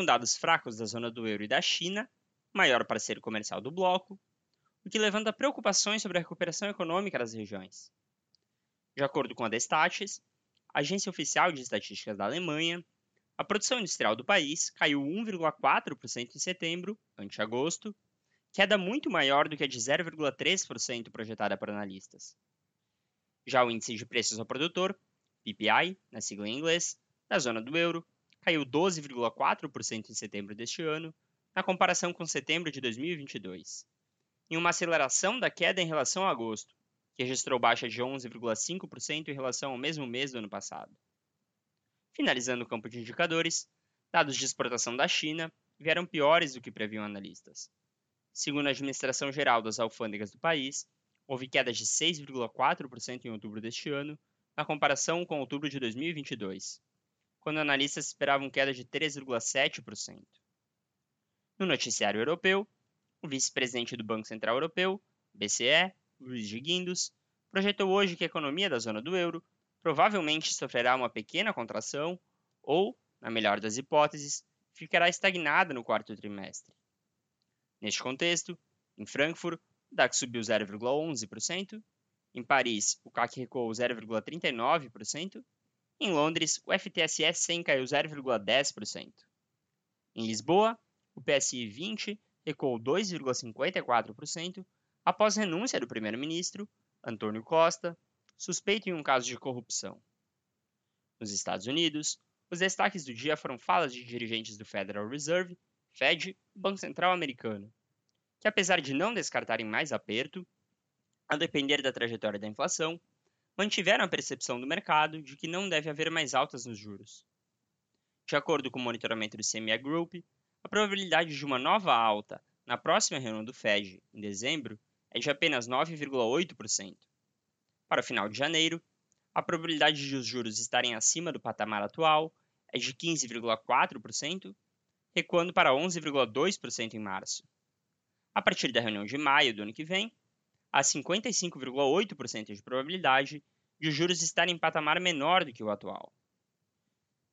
com dados fracos da zona do euro e da China, maior parceiro comercial do bloco, o que levanta preocupações sobre a recuperação econômica das regiões. De acordo com a Destatis, agência oficial de estatísticas da Alemanha, a produção industrial do país caiu 1,4% em setembro, ante agosto, queda muito maior do que a de 0,3% projetada por analistas. Já o índice de preços ao produtor, PPI, na sigla em inglês, da zona do euro, caiu 12,4% em setembro deste ano, na comparação com setembro de 2022, em uma aceleração da queda em relação a agosto, que registrou baixa de 11,5% em relação ao mesmo mês do ano passado. Finalizando o campo de indicadores, dados de exportação da China vieram piores do que previam analistas. Segundo a Administração Geral das Alfândegas do país, houve queda de 6,4% em outubro deste ano, na comparação com outubro de 2022 quando analistas esperavam queda de 3,7%. No noticiário europeu, o vice-presidente do Banco Central Europeu, BCE, Luiz de Guindos, projetou hoje que a economia da zona do euro provavelmente sofrerá uma pequena contração ou, na melhor das hipóteses, ficará estagnada no quarto trimestre. Neste contexto, em Frankfurt, o DAX subiu 0,11%, em Paris, o CAC recuou 0,39%, em Londres, o FTSE 100 caiu 0,10%. Em Lisboa, o PSI 20 recuou 2,54% após renúncia do primeiro-ministro, Antônio Costa, suspeito em um caso de corrupção. Nos Estados Unidos, os destaques do dia foram falas de dirigentes do Federal Reserve, Fed, Banco Central Americano, que apesar de não descartarem mais aperto, a depender da trajetória da inflação, mantiveram a percepção do mercado de que não deve haver mais altas nos juros. De acordo com o monitoramento do CME Group, a probabilidade de uma nova alta na próxima reunião do Fed, em dezembro, é de apenas 9,8%. Para o final de janeiro, a probabilidade de os juros estarem acima do patamar atual é de 15,4%, recuando para 11,2% em março. A partir da reunião de maio do ano que vem, há 55,8% de probabilidade de os juros estarem em patamar menor do que o atual.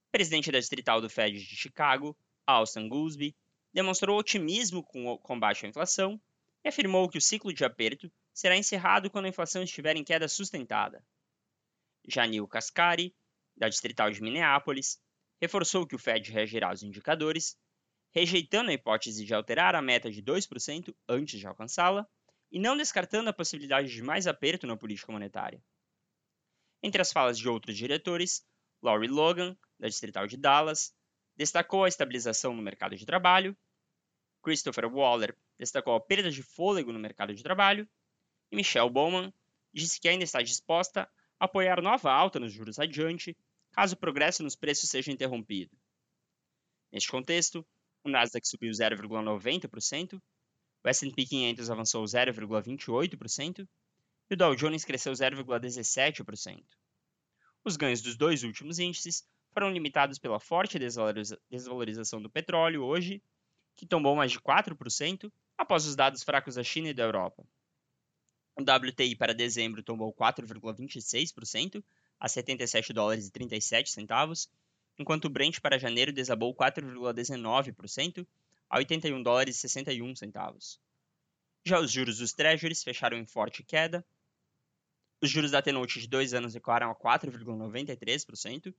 O presidente da distrital do Fed de Chicago, Austin Goolsbee, demonstrou otimismo com o combate à inflação e afirmou que o ciclo de aperto será encerrado quando a inflação estiver em queda sustentada. Janil Kaskari, da distrital de Minneapolis, reforçou que o Fed reagirá aos indicadores, rejeitando a hipótese de alterar a meta de 2% antes de alcançá-la e não descartando a possibilidade de mais aperto na política monetária. Entre as falas de outros diretores, Laurie Logan, da Distrital de Dallas, destacou a estabilização no mercado de trabalho, Christopher Waller destacou a perda de fôlego no mercado de trabalho, e Michelle Bowman disse que ainda está disposta a apoiar nova alta nos juros adiante, caso o progresso nos preços seja interrompido. Neste contexto, o Nasdaq subiu 0,90%, o S&P 500 avançou 0,28%, e o Dow Jones cresceu 0,17%. Os ganhos dos dois últimos índices foram limitados pela forte desvalorização do petróleo hoje, que tombou mais de 4% após os dados fracos da China e da Europa. O WTI para dezembro tombou 4,26% a 77 dólares e 37 centavos, enquanto o Brent para janeiro desabou 4,19% a 81 dólares e 61 centavos. Já os juros dos treasuries fecharam em forte queda, os juros da T-Note de 2 anos recuaram a 4,93%,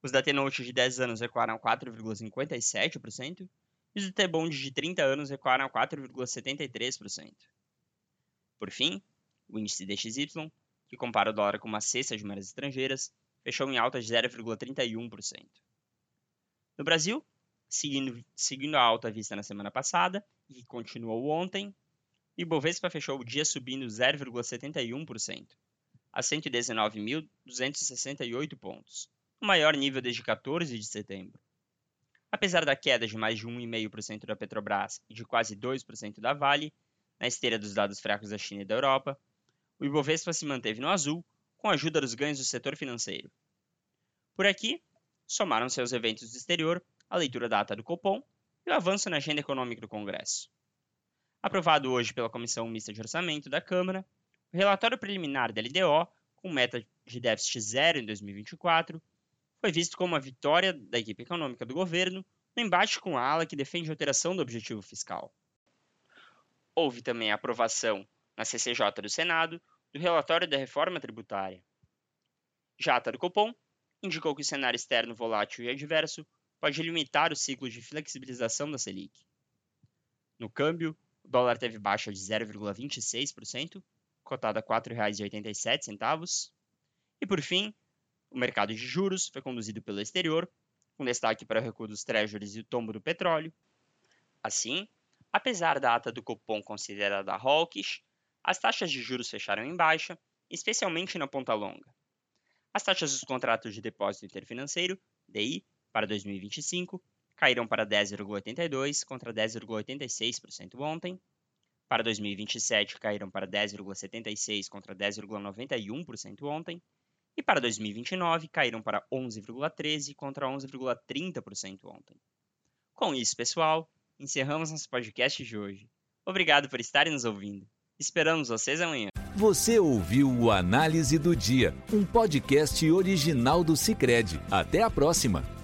os da T-Note de 10 anos recuaram a 4,57%, e os do T-Bond de 30 anos recuaram a 4,73%. Por fim, o índice DXY, que compara o dólar com uma cesta de moedas estrangeiras, fechou em alta de 0,31%. No Brasil, seguindo, seguindo a alta vista na semana passada e que continuou ontem, Ibovespa fechou o dia subindo 0,71%, a 119.268 pontos, o maior nível desde 14 de setembro. Apesar da queda de mais de 1,5% da Petrobras e de quase 2% da Vale, na esteira dos dados fracos da China e da Europa, o Ibovespa se manteve no azul com a ajuda dos ganhos do setor financeiro. Por aqui, somaram-se aos eventos do exterior a leitura da ata do Copom e o avanço na agenda econômica do Congresso. Aprovado hoje pela Comissão Mista de Orçamento da Câmara, o relatório preliminar da LDO, com meta de déficit zero em 2024, foi visto como uma vitória da equipe econômica do governo no embate com a ala que defende a alteração do objetivo fiscal. Houve também a aprovação na CCJ do Senado do relatório da reforma tributária. Já a ata do Copom indicou que o cenário externo volátil e adverso pode limitar o ciclo de flexibilização da Selic. No câmbio, dólar teve baixa de 0,26%, cotado a R$ 4,87. E por fim, o mercado de juros foi conduzido pelo exterior, com destaque para o recuo dos treasuries e o tombo do petróleo. Assim, apesar da ata do Copom considerada hawkish, as taxas de juros fecharam em baixa, especialmente na ponta longa. As taxas dos contratos de depósito interfinanceiro, DI, para 2025 caíram para 10,82 contra 10,86% ontem. Para 2027 caíram para 10,76 contra 10,91% ontem e para 2029 caíram para 11,13% contra 11,30% ontem. Com isso, pessoal, encerramos nosso podcast de hoje. Obrigado por estarem nos ouvindo. Esperamos vocês amanhã. Você ouviu o Análise do Dia, um podcast original do Cicred. Até a próxima!